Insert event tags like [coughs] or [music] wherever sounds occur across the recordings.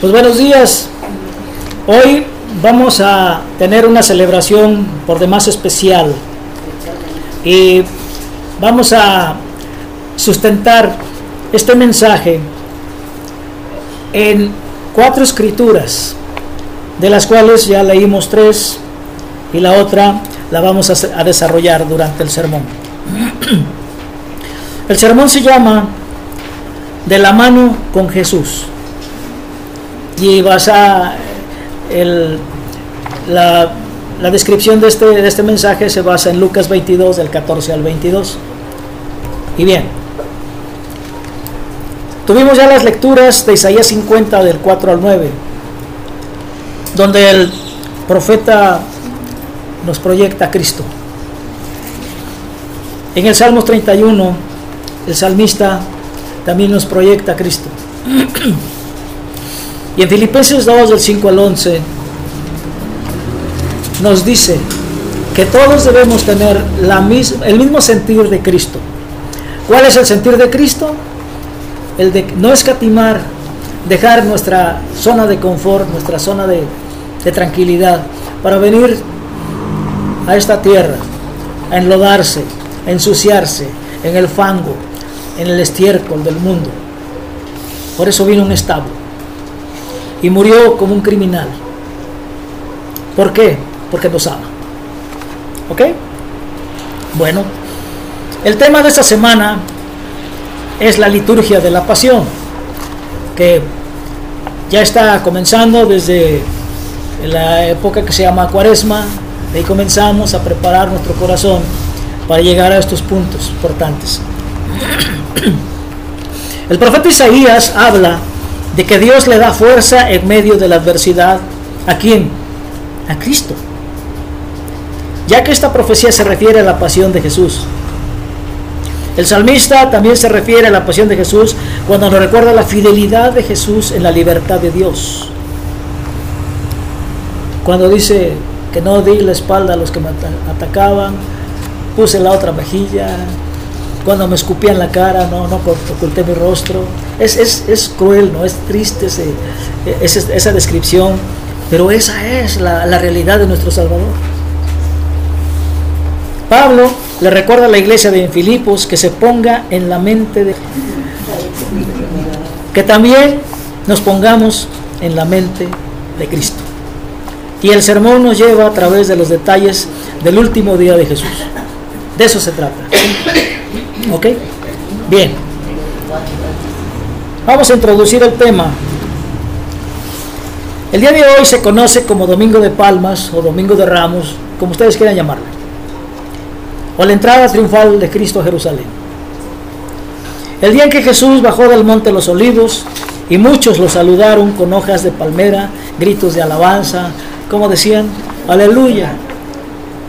Pues buenos días. Hoy vamos a tener una celebración por demás especial y vamos a sustentar este mensaje en cuatro escrituras, de las cuales ya leímos tres y la otra la vamos a, desarrollar durante el sermón. El sermón se llama De la mano con Jesús y basa el, la, la, descripción de este, de este mensaje se basa en Lucas 22 del 14 al 22. Y bien, tuvimos ya las lecturas de Isaías 50 del 4 al 9, donde el profeta nos proyecta a Cristo. En el Salmo 31, el salmista también nos proyecta a Cristo. [clears throat] Y en Filipenses 2, del 5 al 11, nos dice que todos debemos tener la el mismo sentir de Cristo. ¿Cuál es el sentir de Cristo? El de no escatimar, dejar nuestra zona de confort, nuestra zona de, de tranquilidad, para venir a esta tierra, a enlodarse, a ensuciarse en el fango, en el estiércol del mundo. Por eso vino un establo y murió como un criminal. ¿Por qué? Porque nos ama. ¿Ok? Bueno, el tema de esta semana es la liturgia de la pasión, que ya está comenzando desde la época que se llama cuaresma, ahí comenzamos a preparar nuestro corazón para llegar a estos puntos importantes. [clears throat] El profeta Isaías habla de que Dios le da fuerza en medio de la adversidad. ¿A quién? A Cristo. Ya que esta profecía se refiere a la pasión de Jesús. El salmista también se refiere a la pasión de Jesús cuando nos recuerda la fidelidad de Jesús en la libertad de Dios. Cuando dice que no di la espalda a los que me atacaban, puse la otra mejilla, cuando me escupían la cara, no, no oculté mi rostro. Es, es, cruel, ¿no? Es triste esa descripción, pero esa es la, la realidad de nuestro Salvador. Pablo le recuerda a la iglesia de Filipos que se ponga en la mente de... Que también nos pongamos en la mente de Cristo. Y el sermón nos lleva a través de los detalles del último día de Jesús. De eso se trata. ¿Ok? Bien. Vamos a introducir el tema. El día de hoy se conoce como Domingo de Palmas o Domingo de Ramos, como ustedes quieran llamarlo. O la entrada triunfal de Cristo a Jerusalén. El día en que Jesús bajó del monte los olivos y muchos lo saludaron con hojas de palmera, gritos de alabanza, como decían, aleluya,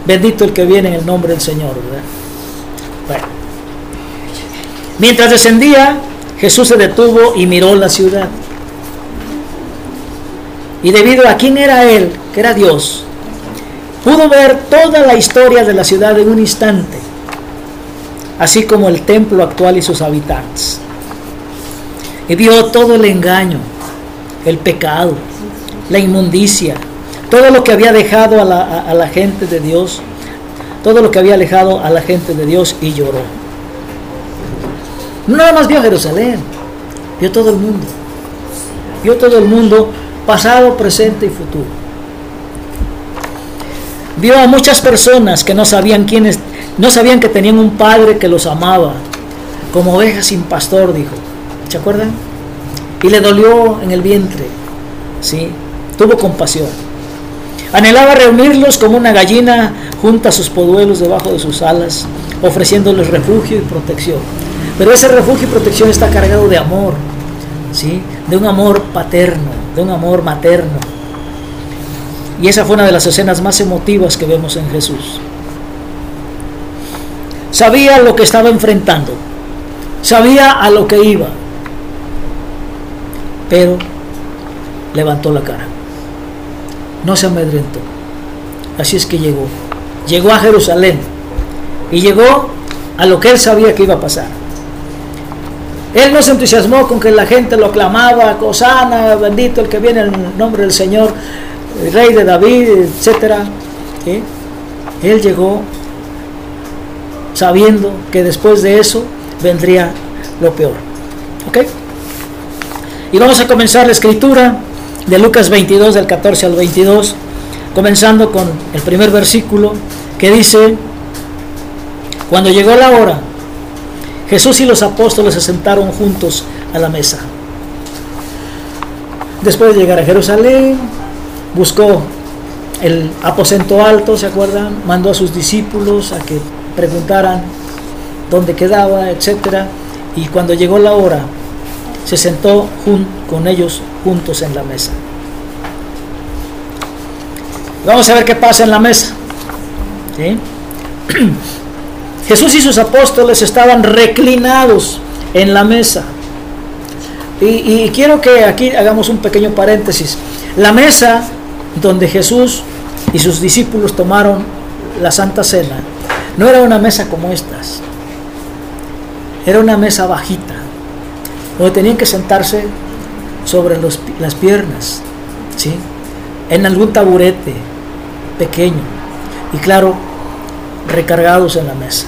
bendito el que viene en el nombre del Señor. Mientras descendía, Jesús se detuvo y miró la ciudad. Y debido a quién era Él, que era Dios, pudo ver toda la historia de la ciudad en un instante, así como el templo actual y sus habitantes. Y vio todo el engaño, el pecado, la inmundicia, todo lo que había dejado a la, a la gente de Dios, todo lo que había alejado a la gente de Dios y lloró. No nada más vio Jerusalén, vio todo el mundo. Vio todo el mundo, pasado, presente y futuro. Vio a muchas personas que no sabían quiénes, no sabían que tenían un padre que los amaba, como ovejas sin pastor, dijo. ¿Se acuerdan? Y le dolió en el vientre, ¿sí? Tuvo compasión. Anhelaba reunirlos como una gallina junta sus poduelos debajo de sus alas, ofreciéndoles refugio y protección. Pero ese refugio y protección está cargado de amor, ¿sí? de un amor paterno, de un amor materno. Y esa fue una de las escenas más emotivas que vemos en Jesús. Sabía lo que estaba enfrentando, sabía a lo que iba, pero levantó la cara, no se amedrentó. Así es que llegó, llegó a Jerusalén y llegó a lo que él sabía que iba a pasar Él no se entusiasmó con que la gente lo clamaba, Cosana, bendito el que viene en nombre del Señor, el rey de David, etc. Él llegó sabiendo que después de eso vendría lo peor. ¿Ok? Y vamos a comenzar la escritura de Lucas 22, del 14 al 22, comenzando con el primer versículo que dice, cuando llegó la hora, Jesús y los apóstoles se sentaron juntos a la mesa. Después de llegar a Jerusalén, buscó el aposento alto, ¿se acuerdan? Mandó a sus discípulos a que preguntaran dónde quedaba, etcétera, y cuando llegó la hora, se sentó con ellos juntos en la mesa. Vamos a ver qué pasa en la mesa. [clears throat] Jesús y sus apóstoles estaban reclinados en la mesa. Y, quiero que aquí hagamos un pequeño paréntesis. La mesa donde Jesús y sus discípulos tomaron la Santa Cena no era una mesa como estas. Era una mesa bajita, donde tenían que sentarse sobre las piernas, ¿sí? en algún taburete pequeño. Y claro, recargados en la mesa.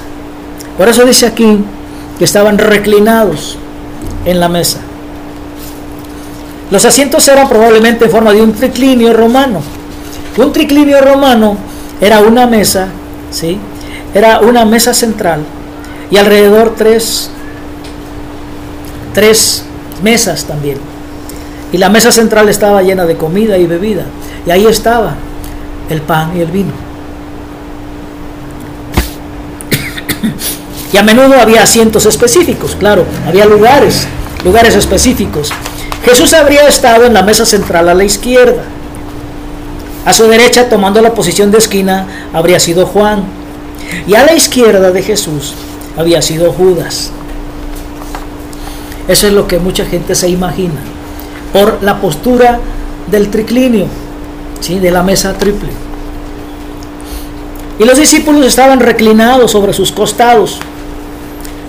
Por eso dice aquí que estaban reclinados en la mesa. Los asientos eran probablemente en forma de un triclinio romano. Un triclinio romano era una mesa, ¿sí? Era una mesa central y alrededor tres, tres mesas también. Y la mesa central estaba llena de comida y bebida. Y ahí estaba el pan y el vino. Y a menudo había asientos específicos, claro, había lugares, lugares específicos. Jesús habría estado en la mesa central a la izquierda. A su derecha, tomando la posición de esquina, habría sido Juan. Y a la izquierda de Jesús había sido Judas. Eso es lo que mucha gente se imagina. Por la postura del triclinio, ¿sí? de la mesa triple. Y los discípulos estaban reclinados sobre sus costados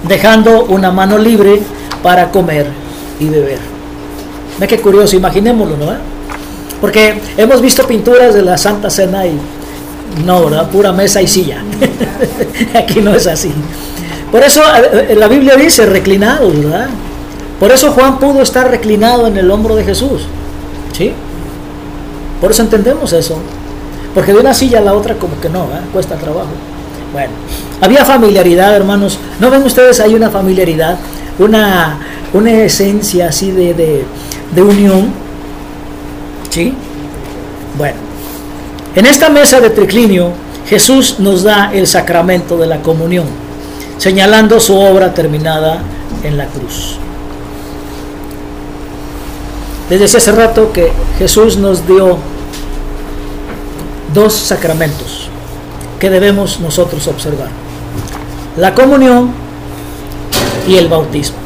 dejando una mano libre para comer y beber. Ve qué curioso, imaginémoslo, ¿no? Porque hemos visto pinturas de la Santa Cena y no, ¿verdad? Pura mesa y silla. [laughs] Aquí no es así. Por eso eh, la Biblia dice reclinado, ¿verdad? Por eso Juan pudo estar reclinado en el hombro de Jesús. ¿Sí? Por eso entendemos eso. Porque de una silla a la otra como que no, cuesta trabajo. Bueno, había familiaridad, hermanos. ¿No ven ustedes? Hay una familiaridad, una, una esencia así de, de unión. ¿Sí? Bueno, en esta mesa de triclinio, Jesús nos da el sacramento de la comunión, señalando su obra terminada en la cruz. Desde hace rato que Jesús nos dio dos sacramentos que debemos nosotros observar. La comunión y el bautismo.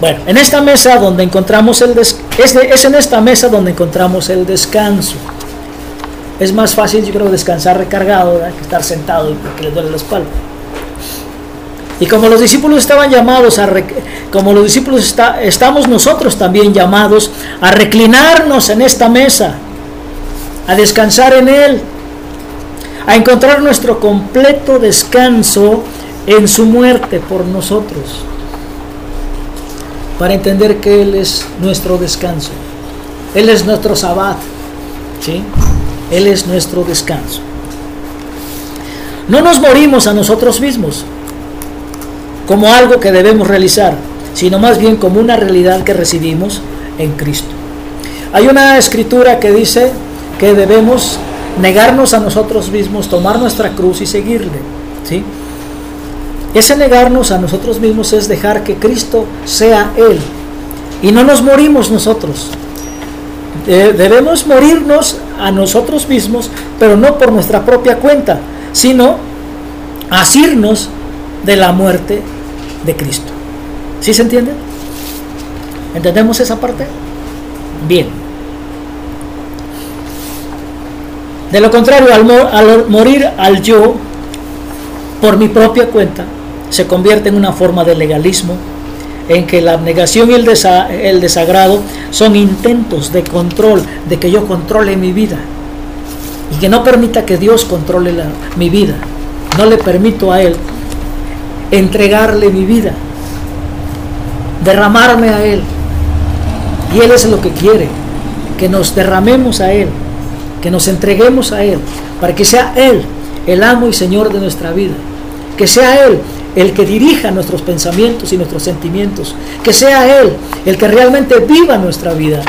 Bueno, en esta mesa donde encontramos el es, es en esta mesa donde encontramos el descanso. Es más fácil, yo creo, descansar recargado que estar sentado porque le duele la espalda. Y como los discípulos estaban llamados a, como los discípulos está, estamos nosotros también llamados a reclinarnos en esta mesa a descansar en Él, a encontrar nuestro completo descanso en su muerte por nosotros, para entender que Él es nuestro descanso, Él es nuestro sabbat, ¿sí? Él es nuestro descanso. No nos morimos a nosotros mismos como algo que debemos realizar, sino más bien como una realidad que recibimos en Cristo. Hay una escritura que dice, que debemos negarnos a nosotros mismos, tomar nuestra cruz y seguirle. ¿sí? Ese negarnos a nosotros mismos es dejar que Cristo sea Él. Y no nos morimos nosotros. debemos morirnos a nosotros mismos, pero no por nuestra propia cuenta, sino asirnos de la muerte de Cristo. ¿Sí se entiende? ¿Entendemos esa parte? Bien. De lo contrario, al, morir al yo por mi propia cuenta, se convierte en una forma de legalismo, en que la abnegación y el, el desagrado son intentos de control, de que yo controle mi vida y que no permita que Dios controle mi vida. No le permito a Él entregarle mi vida, derramarme a Él. Y Él es lo que quiere, que nos derramemos a Él, que nos entreguemos a Él, para que sea Él el amo y Señor de nuestra vida, que sea Él el que dirija nuestros pensamientos y nuestros sentimientos, que sea Él el que realmente viva nuestra vida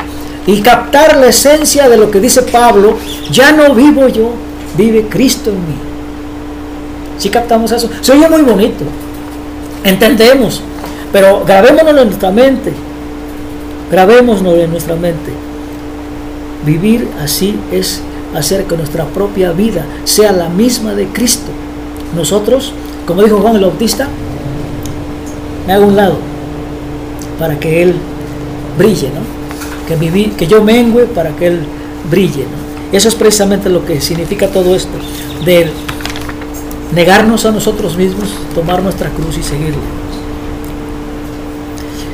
y captar la esencia de lo que dice Pablo, ya no vivo yo, vive Cristo en mí. Si captamos eso, se oye muy bonito, entendemos, pero grabémonos en nuestra mente, grabémonos en nuestra mente. Vivir así es hacer que nuestra propia vida sea la misma de Cristo. Nosotros, como dijo Juan el Bautista, me hago un lado para que Él brille, ¿no? Que, que yo mengüe para que Él brille. ¿no? Eso es precisamente lo que significa todo esto, de negarnos a nosotros mismos, tomar nuestra cruz y seguirle.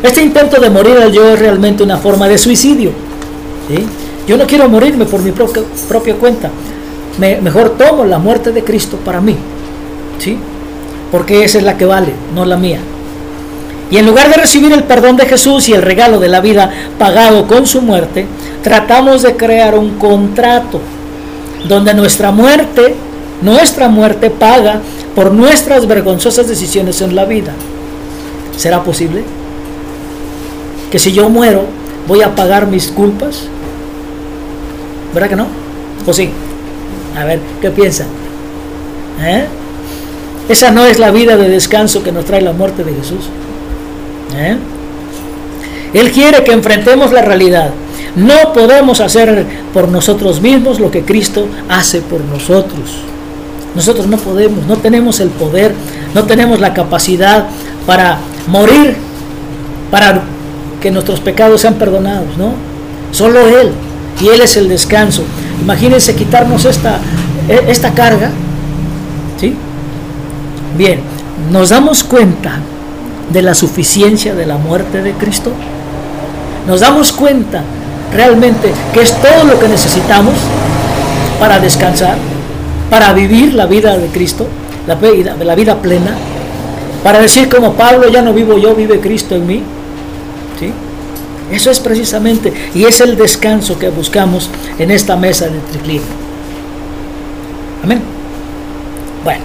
Este intento de morir al yo es realmente una forma de suicidio. ¿sí? Yo no quiero morirme por mi propia, propia cuenta. Me, mejor tomo la muerte de Cristo para mí. ¿Sí? Porque esa es la que vale, no la mía. Y en lugar de recibir el perdón de Jesús y el regalo de la vida pagado con su muerte, tratamos de crear un contrato donde nuestra muerte, nuestra muerte paga por nuestras vergonzosas decisiones en la vida. ¿Será posible? Que si yo muero, voy a pagar mis culpas, ¿Verdad que no? ¿O sí? A ver, ¿qué piensan? ¿Eh? Esa no es la vida de descanso que nos trae la muerte de Jesús. ¿Eh? Él quiere que enfrentemos la realidad. No podemos hacer por nosotros mismos lo que Cristo hace por nosotros. Nosotros no podemos, no tenemos el poder, no tenemos la capacidad para morir, para que nuestros pecados sean perdonados, ¿no? Solo Él y Él es el descanso. Imagínense quitarnos esta, e, esta carga. ¿sí? Bien, ¿nos damos cuenta de la suficiencia de la muerte de Cristo? ¿Nos damos cuenta realmente que es todo lo que necesitamos para descansar, para vivir la vida de Cristo, la vida, la vida plena? Para decir como Pablo, ya no vivo yo, vive Cristo en mí. Eso es precisamente, y es el descanso que buscamos en esta mesa de triclino. Amén. Bueno,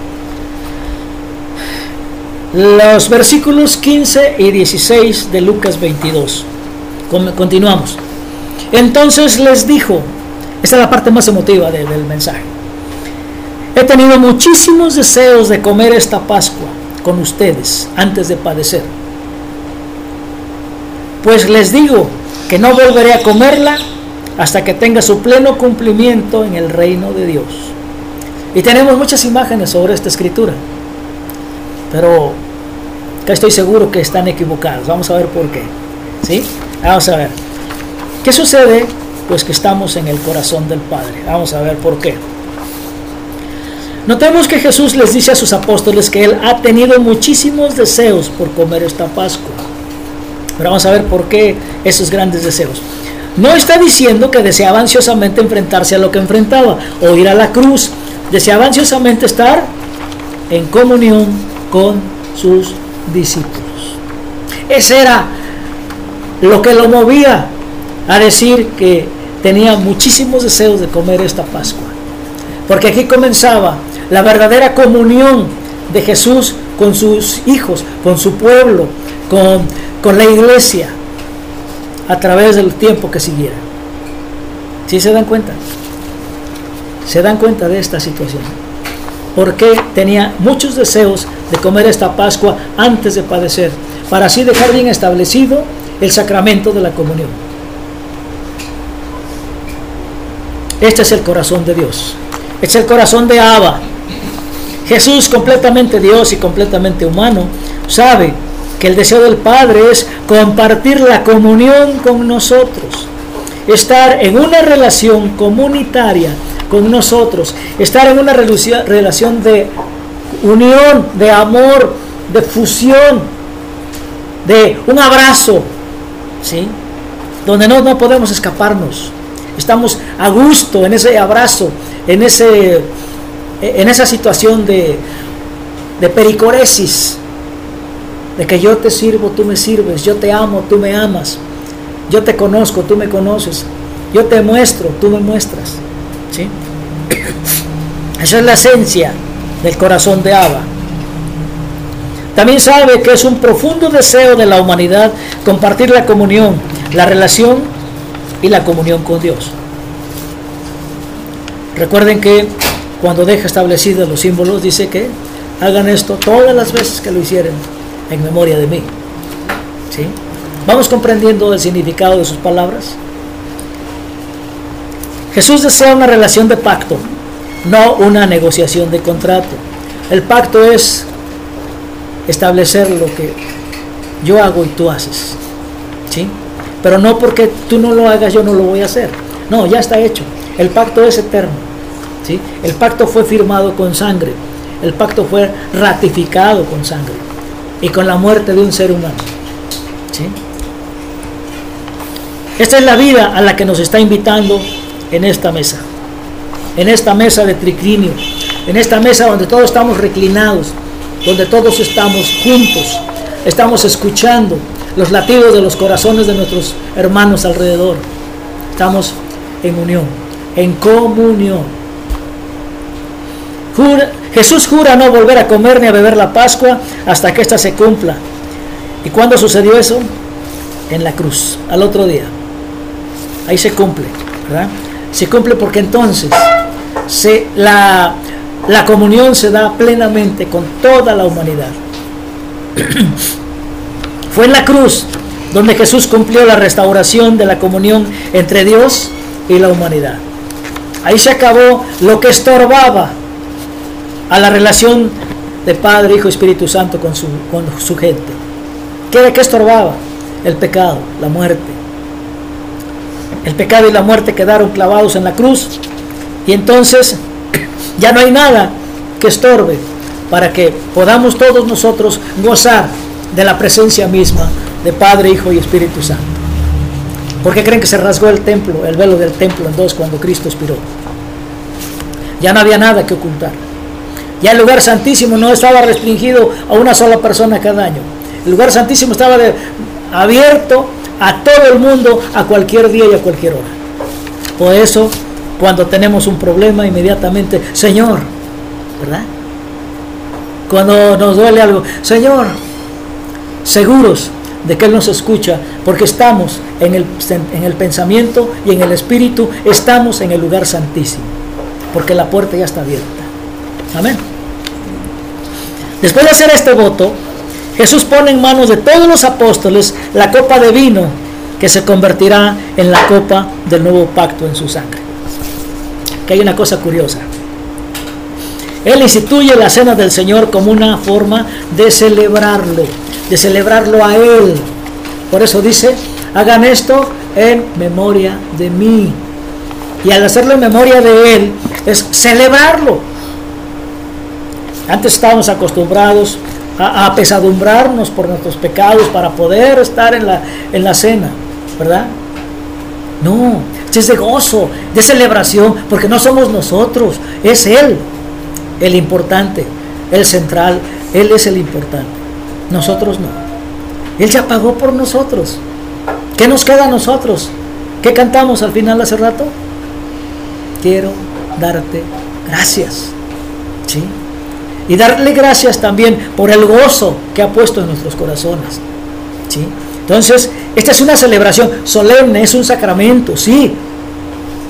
los versículos 15 y 16 de Lucas 22. Continuamos. Entonces les dijo, esta es la parte más emotiva del mensaje. He tenido muchísimos deseos de comer esta Pascua con ustedes antes de padecer pues les digo que no volveré a comerla hasta que tenga su pleno cumplimiento en el reino de Dios. Y tenemos muchas imágenes sobre esta escritura, pero estoy seguro que están equivocadas. Vamos a ver por qué. ¿Sí? Vamos a ver. ¿Qué sucede? Pues que estamos en el corazón del Padre. Vamos a ver por qué. Notemos que Jesús les dice a sus apóstoles que Él ha tenido muchísimos deseos por comer esta Pascua. Pero vamos a ver por qué esos grandes deseos. No está diciendo que deseaba ansiosamente enfrentarse a lo que enfrentaba o ir a la cruz. Deseaba ansiosamente estar en comunión con sus discípulos. Ese era lo que lo movía a decir que tenía muchísimos deseos de comer esta Pascua. Porque aquí comenzaba la verdadera comunión de Jesús con sus hijos, con su pueblo, con con la iglesia a través del tiempo que siguiera. ¿Sí se dan cuenta? Se dan cuenta de esta situación. Porque tenía muchos deseos de comer esta Pascua antes de padecer, para así dejar bien establecido el sacramento de la comunión. Este es el corazón de Dios. Es el corazón de Abba. Jesús, completamente Dios y completamente humano, sabe que el deseo del Padre es compartir la comunión con nosotros, estar en una relación comunitaria con nosotros, estar en una relación de unión, de amor, de fusión, de un abrazo, ¿sí? Donde no, no podemos escaparnos. Estamos a gusto en ese abrazo, en, ese, en esa situación de, de pericoresis, de que yo te sirvo, tú me sirves, yo te amo, tú me amas, yo te conozco, tú me conoces, yo te muestro, tú me muestras. ¿sí? [coughs] Esa es la esencia del corazón de Abba. También sabe que es un profundo deseo de la humanidad compartir la comunión, la relación y la comunión con Dios. Recuerden que cuando deja establecidos los símbolos dice que hagan esto todas las veces que lo hicieron en memoria de mí. ¿Sí? ¿Vamos comprendiendo el significado de sus palabras? Jesús desea una relación de pacto, no una negociación de contrato. El pacto es establecer lo que yo hago y tú haces. ¿Sí? Pero no porque tú no lo hagas, yo no lo voy a hacer. No, ya está hecho. El pacto es eterno. ¿Sí? El pacto fue firmado con sangre. El pacto fue ratificado con sangre y con la muerte de un ser humano. Esta es la vida a la que nos está invitando en esta mesa, en esta mesa de triclinio, en esta mesa donde todos estamos reclinados, donde todos estamos juntos, estamos escuchando los latidos de los corazones de nuestros hermanos alrededor. Estamos en unión, en comunión. Jesús jura no volver a comer ni a beber la Pascua hasta que ésta se cumpla. ¿Y cuándo sucedió eso? En la cruz, al otro día. Ahí se cumple. Se cumple porque entonces se, la, la comunión se da plenamente con toda la humanidad. [clears throat] Fue en la cruz donde Jesús cumplió la restauración de la comunión entre Dios y la humanidad. Ahí se acabó lo que estorbaba a la relación de Padre, Hijo y Espíritu Santo con su, con su gente. ¿Qué, ¿Qué estorbaba? El pecado, la muerte. El pecado y la muerte quedaron clavados en la cruz y entonces ya no hay nada que estorbe para que podamos todos nosotros gozar de la presencia misma de Padre, Hijo y Espíritu Santo. ¿Por qué creen que se rasgó el templo, el velo del templo en dos cuando Cristo expiró? Ya no había nada que ocultar. Ya el lugar santísimo no estaba restringido a una sola persona cada año. El lugar santísimo estaba abierto a todo el mundo a cualquier día y a cualquier hora. Por eso, cuando tenemos un problema, inmediatamente, Señor, ¿verdad? Cuando nos duele algo, Señor, seguros de que Él nos escucha, porque estamos en el, en el pensamiento y en el espíritu, estamos en el lugar santísimo, porque la puerta ya está abierta. Amén. Después de hacer este voto, Jesús pone en manos de todos los apóstoles la copa de vino que se convertirá en la copa del nuevo pacto en su sangre. Que hay una cosa curiosa. Él instituye la cena del Señor como una forma de celebrarlo, de celebrarlo a Él. Por eso dice, hagan esto en memoria de mí. Y al hacerlo en memoria de Él, es celebrarlo. Antes estábamos acostumbrados a, apesadumbrarnos por nuestros pecados para poder estar en la, en la cena, ¿verdad? No, es de gozo, de celebración, porque no somos nosotros, es Él el importante, el central, Él es el importante, nosotros no. Él ya pagó por nosotros. ¿Qué nos queda a nosotros? ¿Qué cantamos al final hace rato? Quiero darte gracias. ¿Sí? Y darle gracias también por el gozo que ha puesto en nuestros corazones. ¿sí? Entonces, esta es una celebración solemne, es un sacramento, sí,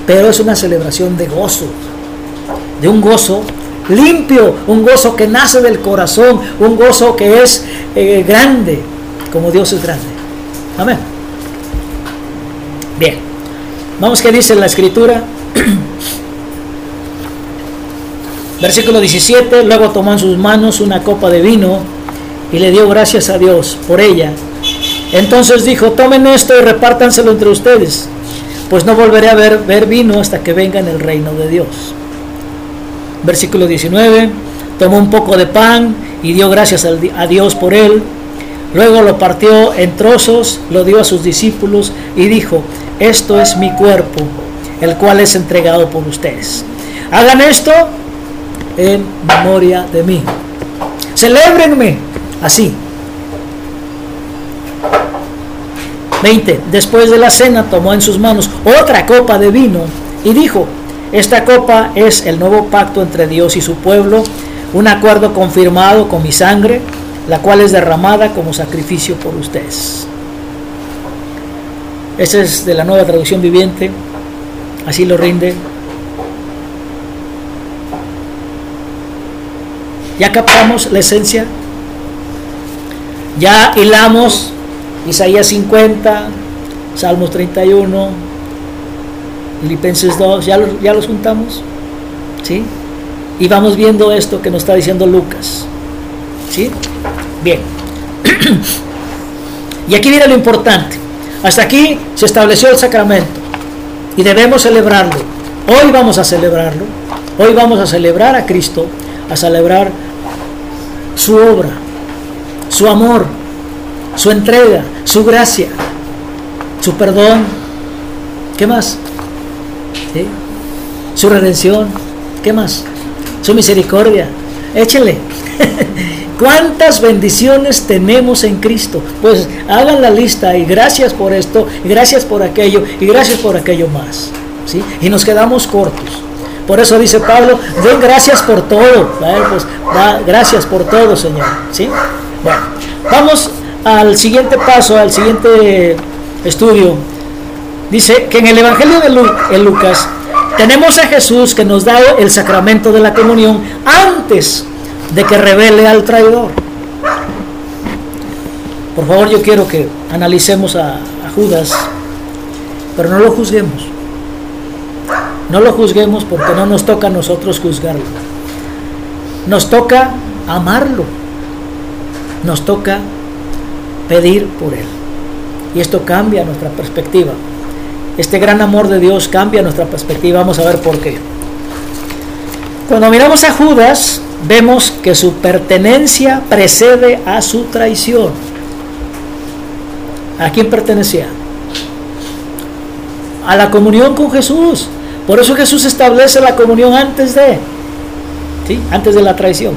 pero es una celebración de gozo, de un gozo limpio, un gozo que nace del corazón, un gozo que es eh, grande, como Dios es grande. Amén. Bien, vamos que dice la escritura. [clears throat] Versículo 17, luego tomó en sus manos una copa de vino y le dio gracias a Dios por ella. Entonces dijo, tomen esto y repártanselo entre ustedes, pues no volveré a ver, ver vino hasta que venga en el reino de Dios. Versículo 19, tomó un poco de pan y dio gracias a Dios por él. Luego lo partió en trozos, lo dio a sus discípulos y dijo, esto es mi cuerpo, el cual es entregado por ustedes. Hagan esto en memoria de mí. Celébrenme así. 20. Después de la cena tomó en sus manos otra copa de vino y dijo, esta copa es el nuevo pacto entre Dios y su pueblo, un acuerdo confirmado con mi sangre, la cual es derramada como sacrificio por ustedes. Esta es de la nueva traducción viviente, así lo rinde. ¿Ya captamos la esencia? ¿Ya hilamos Isaías 50, Salmos 31, Filipenses 2, ¿ya, ya los juntamos? ¿Sí? Y vamos viendo esto que nos está diciendo Lucas. ¿Sí? Bien. [clears throat] y aquí viene lo importante. Hasta aquí se estableció el sacramento y debemos celebrarlo. Hoy vamos a celebrarlo. Hoy vamos a celebrar a Cristo, a celebrar su obra, su amor, su entrega, su gracia, su perdón. ¿Qué más? Su redención. ¿Qué más? Su misericordia. Échenle. [laughs] ¿Cuántas bendiciones tenemos en Cristo? Pues hagan la lista y gracias por esto, y gracias por aquello, y gracias por aquello más. ¿sí? Y nos quedamos cortos. Por eso dice Pablo, den gracias por todo. Pues, gracias por todo, Señor. ¿sí? Bueno, vamos al siguiente paso, al siguiente estudio. Dice que en el Evangelio de Lucas tenemos a Jesús que nos da el sacramento de la comunión antes de que revele al traidor. Por favor, yo quiero que analicemos a Judas, pero no lo juzguemos. No lo juzguemos porque no nos toca a nosotros juzgarlo. Nos toca amarlo. Nos toca pedir por Él. Y esto cambia nuestra perspectiva. Este gran amor de Dios cambia nuestra perspectiva. Vamos a ver por qué. Cuando miramos a Judas, vemos que su pertenencia precede a su traición. ¿A quién pertenecía? A la comunión con Jesús. Por eso Jesús establece la comunión antes de, ¿sí? antes de la traición.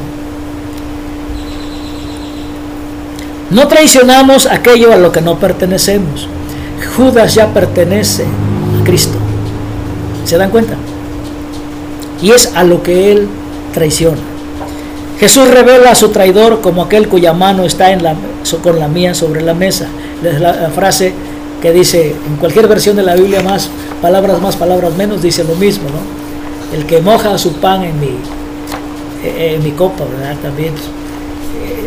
No traicionamos aquello a lo que no pertenecemos. Judas ya pertenece a Cristo. ¿Se dan cuenta? Y es a lo que él traiciona. Jesús revela a su traidor como aquel cuya mano está en la, con la mía sobre la mesa. Es la, frase que dice en cualquier versión de la Biblia más palabras más, palabras menos, dice lo mismo, ¿no? El que moja su pan en mi, en mi copa, ¿verdad? También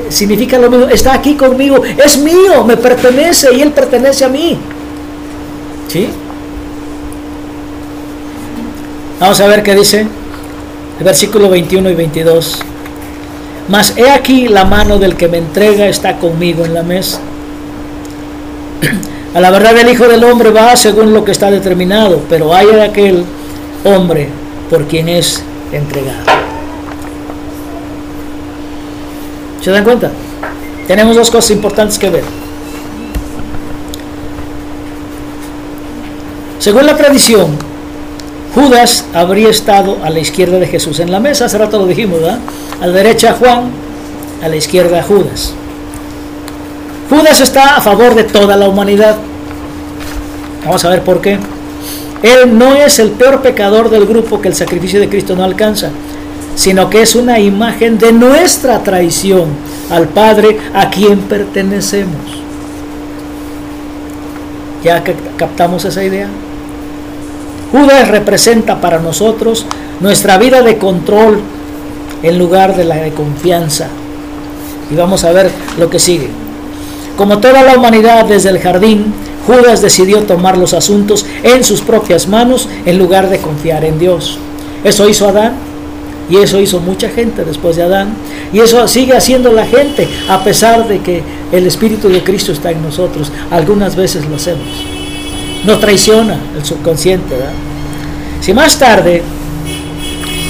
significa lo mismo, está aquí conmigo, es mío, me pertenece y él pertenece a mí. ¿Sí? Vamos a ver qué dice el versículo 21 y 22. Mas he aquí la mano del que me entrega está conmigo en la mesa. [clears throat] A la verdad el Hijo del Hombre va según lo que está determinado, pero hay aquel hombre por quien es entregado. ¿Se dan cuenta? Tenemos dos cosas importantes que ver. Según la tradición, Judas habría estado a la izquierda de Jesús en la mesa, hace rato lo dijimos, ¿verdad? A la derecha Juan, a la izquierda Judas. Judas está a favor de toda la humanidad. Vamos a ver por qué. Él no es el peor pecador del grupo que el sacrificio de Cristo no alcanza sino que es una imagen de nuestra traición al Padre a quien pertenecemos. ¿Ya captamos esa idea? Judas representa para nosotros nuestra vida de control en lugar de la de confianza. Y vamos a ver lo que sigue. Como toda la humanidad desde el jardín, Judas decidió tomar los asuntos en sus propias manos en lugar de confiar en Dios. Eso hizo Adán y eso hizo mucha gente después de Adán. Y eso sigue haciendo la gente a pesar de que el Espíritu de Cristo está en nosotros. Algunas veces lo hacemos. Nos traiciona el subconsciente. Si más tarde,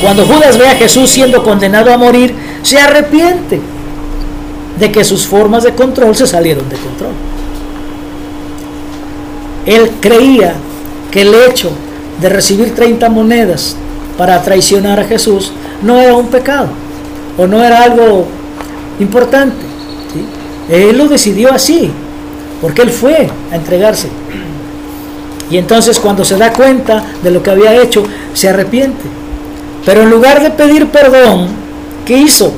cuando Judas ve a Jesús siendo condenado a morir, se arrepiente de que sus formas de control se salieron de control. Él creía que el hecho de recibir 30 monedas para traicionar a Jesús no era un pecado o no era algo importante. Él lo decidió así, porque él fue a entregarse. Y entonces cuando se da cuenta de lo que había hecho, se arrepiente. Pero en lugar de pedir perdón, ¿qué hizo?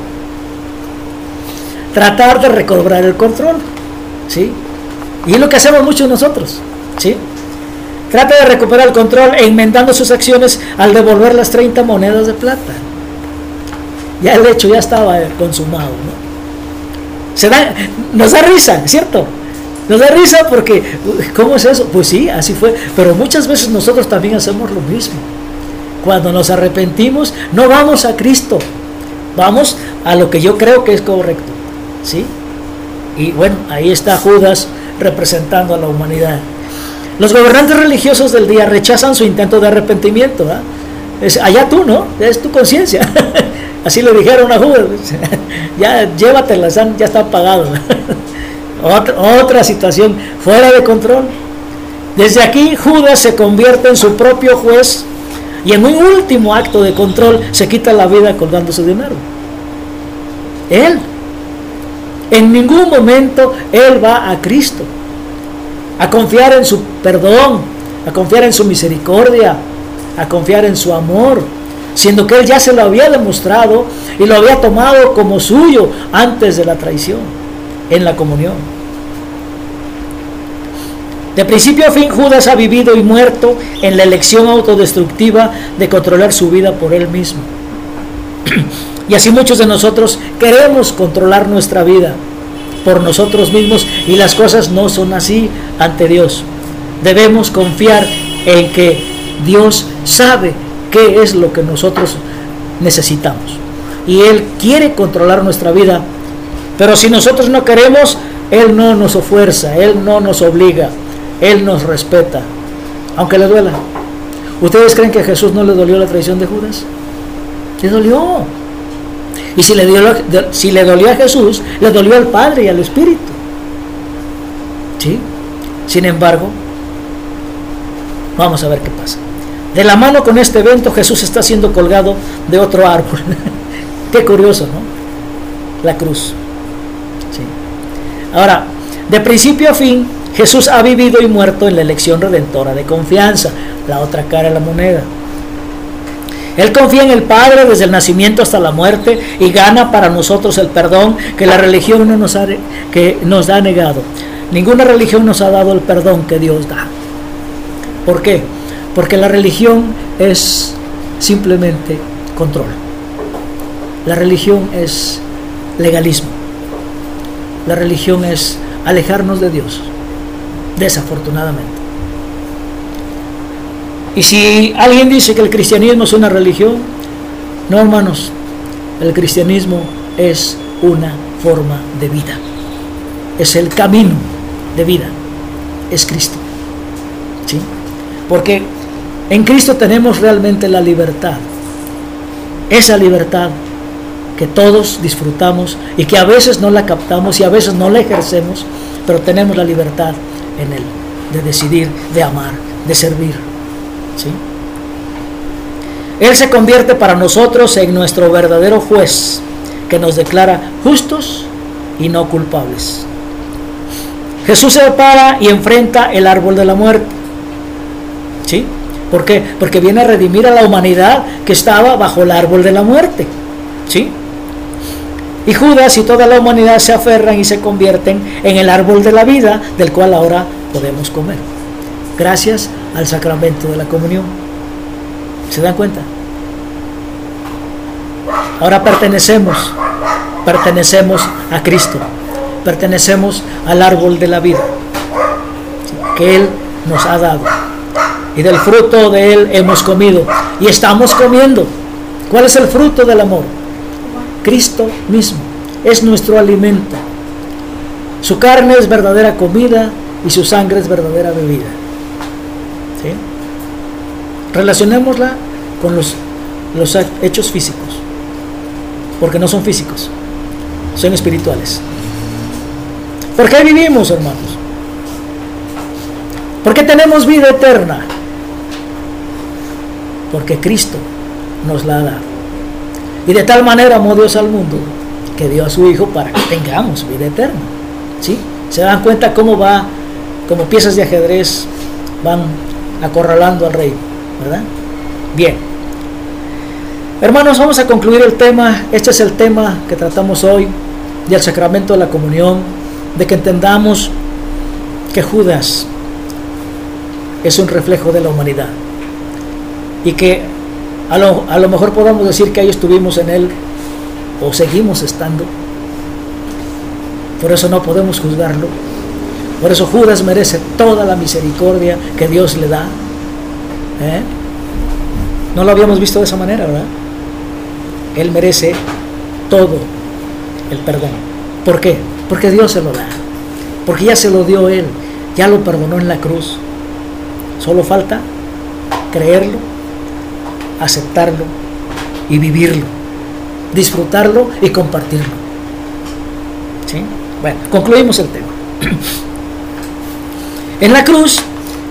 Tratar de recobrar el control. ¿Sí? Y es lo que hacemos muchos nosotros. ¿Sí? Trata de recuperar el control enmendando sus acciones al devolver las 30 monedas de plata. Ya el hecho ya estaba consumado. Se da, nos da risa, ¿cierto? Nos da risa porque, ¿cómo es eso? Pues sí, así fue. Pero muchas veces nosotros también hacemos lo mismo. Cuando nos arrepentimos, no vamos a Cristo, vamos a lo que yo creo que es correcto. ¿Sí? Y bueno, ahí está Judas representando a la humanidad. Los gobernantes religiosos del día rechazan su intento de arrepentimiento. Es, allá tú, ¿no? Es tu conciencia. [laughs] Así le dijeron a Judas. [laughs] ya llévatelas, ya está pagado. [laughs] otra, otra situación fuera de control. Desde aquí Judas se convierte en su propio juez y en un último acto de control se quita la vida colgando su dinero. Él. En ningún momento él va a Cristo a confiar en su perdón, a confiar en su misericordia, a confiar en su amor, siendo que Él ya se lo había demostrado y lo había tomado como suyo antes de la traición, en la comunión. De principio a fin, Judas ha vivido y muerto en la elección autodestructiva de controlar su vida por él mismo. [clears throat] Y así muchos de nosotros queremos controlar nuestra vida, por nosotros mismos y las cosas no son así ante Dios. Debemos confiar en que Dios sabe qué es lo que nosotros necesitamos. Y Él quiere controlar nuestra vida. Pero si nosotros no queremos, Él no nos ofuerza, Él no nos obliga, Él nos respeta, aunque le duela. ¿Ustedes creen que a Jesús no le dolió la traición de Judas? Le dolió. Y si le, dio, si le dolió a Jesús, le dolió al Padre y al Espíritu. ¿Sí? Sin embargo, vamos a ver qué pasa. De la mano con este evento, Jesús está siendo colgado de otro árbol. [laughs] qué curioso, ¿no? La cruz. ¿Sí? Ahora, de principio a fin, Jesús ha vivido y muerto en la elección redentora de confianza, la otra cara de la moneda. Él confía en el Padre desde el nacimiento hasta la muerte y gana para nosotros el perdón que la religión no nos ha, que nos ha negado. Ninguna religión nos ha dado el perdón que Dios da. ¿Por qué? Porque la religión es simplemente control. La religión es legalismo. La religión es alejarnos de Dios, desafortunadamente. Y si alguien dice que el cristianismo es una religión, no hermanos, el cristianismo es una forma de vida. Es el camino de vida. Es Cristo. ¿Sí? Porque en Cristo tenemos realmente la libertad. Esa libertad que todos disfrutamos y que a veces no la captamos y a veces no la ejercemos, pero tenemos la libertad en Él de decidir, de amar, de servir. Él se convierte para nosotros en nuestro verdadero juez, que nos declara justos y no culpables. Jesús se para y enfrenta el árbol de la muerte. ¿Sí? ¿Por qué? Porque viene a redimir a la humanidad que estaba bajo el árbol de la muerte. ¿Sí? Y Judas y toda la humanidad se aferran y se convierten en el árbol de la vida del cual ahora podemos comer. Gracias al sacramento de la comunión. ¿Se dan cuenta? Ahora pertenecemos, pertenecemos a Cristo, pertenecemos al árbol de la vida que Él nos ha dado. Y del fruto de Él hemos comido y estamos comiendo. ¿Cuál es el fruto del amor? Cristo mismo. Es nuestro alimento. Su carne es verdadera comida y su sangre es verdadera bebida. Relacionémosla con los, hechos físicos, porque no son físicos, son espirituales. ¿Por qué vivimos, hermanos? ¿Por qué tenemos vida eterna? Porque Cristo nos la da. Y de tal manera amó Dios al mundo que dio a su Hijo para que tengamos vida eterna. ¿Sí? ¿Se dan cuenta cómo va, como piezas de ajedrez, van acorralando al rey? ¿Verdad? Bien. Hermanos, vamos a concluir el tema. Este es el tema que tratamos hoy del sacramento de la comunión, de que entendamos que Judas es un reflejo de la humanidad y que a lo, a lo mejor podamos decir que ahí estuvimos en él o seguimos estando. Por eso no podemos juzgarlo. Por eso Judas merece toda la misericordia que Dios le da. ¿Eh? No lo habíamos visto de esa manera, ¿verdad? Él merece todo el perdón. ¿Por qué? Porque Dios se lo da. Porque ya se lo dio Él. Ya lo perdonó en la cruz. Solo falta creerlo, aceptarlo y vivirlo. Disfrutarlo y compartirlo. ¿Sí? Bueno, concluimos el tema. [clears throat] En la cruz,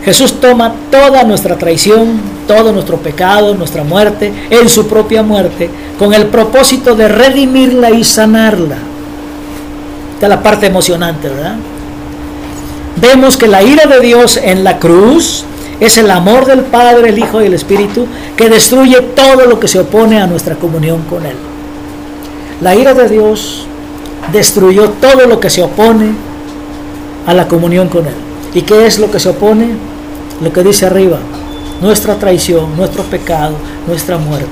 Jesús toma toda nuestra traición, todo nuestro pecado, nuestra muerte, en su propia muerte, con el propósito de redimirla y sanarla. Esta es la parte emocionante, ¿verdad? Vemos que la ira de Dios en la cruz es el amor del Padre, el Hijo y el Espíritu que destruye todo lo que se opone a nuestra comunión con Él. La ira de Dios destruyó todo lo que se opone a la comunión con Él. ¿Y qué es lo que se opone? Lo que dice arriba, nuestra traición, nuestro pecado, nuestra muerte.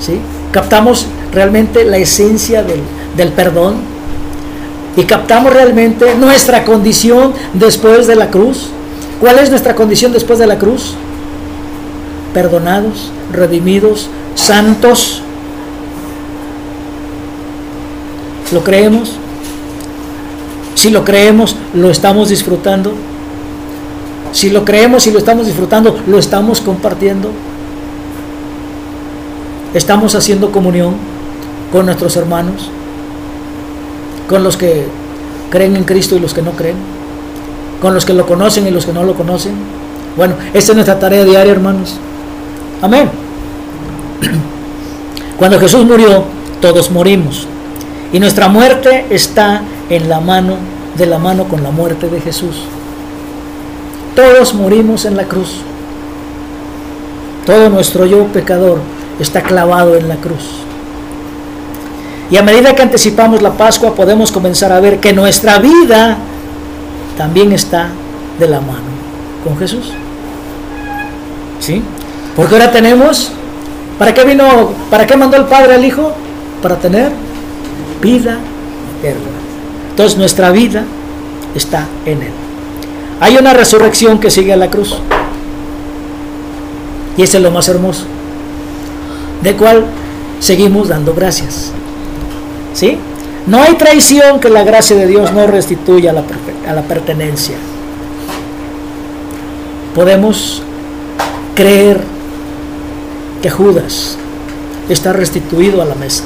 ¿Sí? Captamos realmente la esencia del, del perdón y captamos realmente nuestra condición después de la cruz. ¿Cuál es nuestra condición después de la cruz? Perdonados, redimidos, santos. ¿Lo creemos? Si lo creemos, lo estamos disfrutando. Si lo creemos y lo estamos disfrutando, lo estamos compartiendo. Estamos haciendo comunión con nuestros hermanos, con los que creen en Cristo y los que no creen, con los que lo conocen y los que no lo conocen. Bueno, esta es nuestra tarea diaria, hermanos. Amén. Cuando Jesús murió, todos morimos. Y nuestra muerte está en la mano, de la mano con la muerte de Jesús. Todos morimos en la cruz. Todo nuestro yo pecador está clavado en la cruz. Y a medida que anticipamos la Pascua podemos comenzar a ver que nuestra vida también está de la mano con Jesús. ¿Sí? Porque ahora tenemos, ¿para qué vino, para qué mandó el Padre al Hijo? Para tener vida eterna. Entonces nuestra vida está en Él. Hay una resurrección que sigue a la cruz. Y ese es lo más hermoso. De cual seguimos dando gracias. ¿Sí? No hay traición que la gracia de Dios no restituya a la, a la pertenencia. Podemos creer que Judas está restituido a la mesa.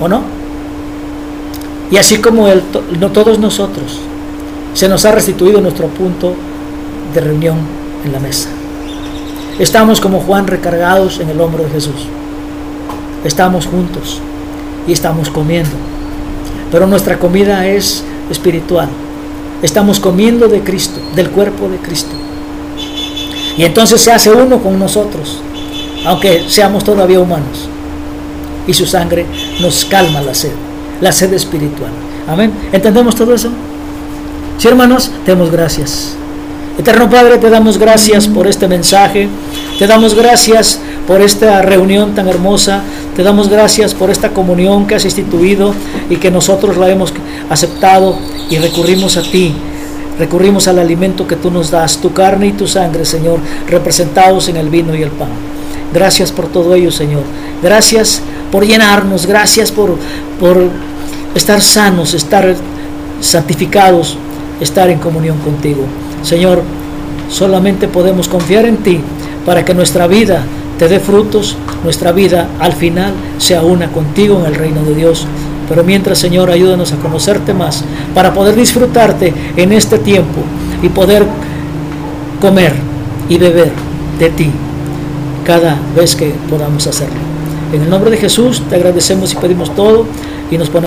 ¿O no? Y así como él, no todos nosotros se nos ha restituido nuestro punto de reunión en la mesa. Estamos como Juan recargados en el hombro de Jesús. Estamos juntos y estamos comiendo. Pero nuestra comida es espiritual. Estamos comiendo de Cristo, del cuerpo de Cristo. Y entonces se hace uno con nosotros, aunque seamos todavía humanos. Y su sangre nos calma la sed, la sed espiritual. Amén. ¿Entendemos todo eso? Sí, hermanos, damos gracias. Eterno Padre, te damos gracias por este mensaje. Te damos gracias por esta reunión tan hermosa. Te damos gracias por esta comunión que has instituido y que nosotros la hemos aceptado y recurrimos a ti. Recurrimos al alimento que tú nos das, tu carne y tu sangre, Señor, representados en el vino y el pan. Gracias por todo ello, Señor. Gracias por llenarnos. Gracias por, por estar sanos, estar santificados estar en comunión contigo. Señor, solamente podemos confiar en ti para que nuestra vida te dé frutos, nuestra vida al final sea una contigo en el reino de Dios. Pero mientras, Señor, ayúdanos a conocerte más para poder disfrutarte en este tiempo y poder comer y beber de ti cada vez que podamos hacerlo. En el nombre de Jesús te agradecemos y pedimos todo y nos ponemos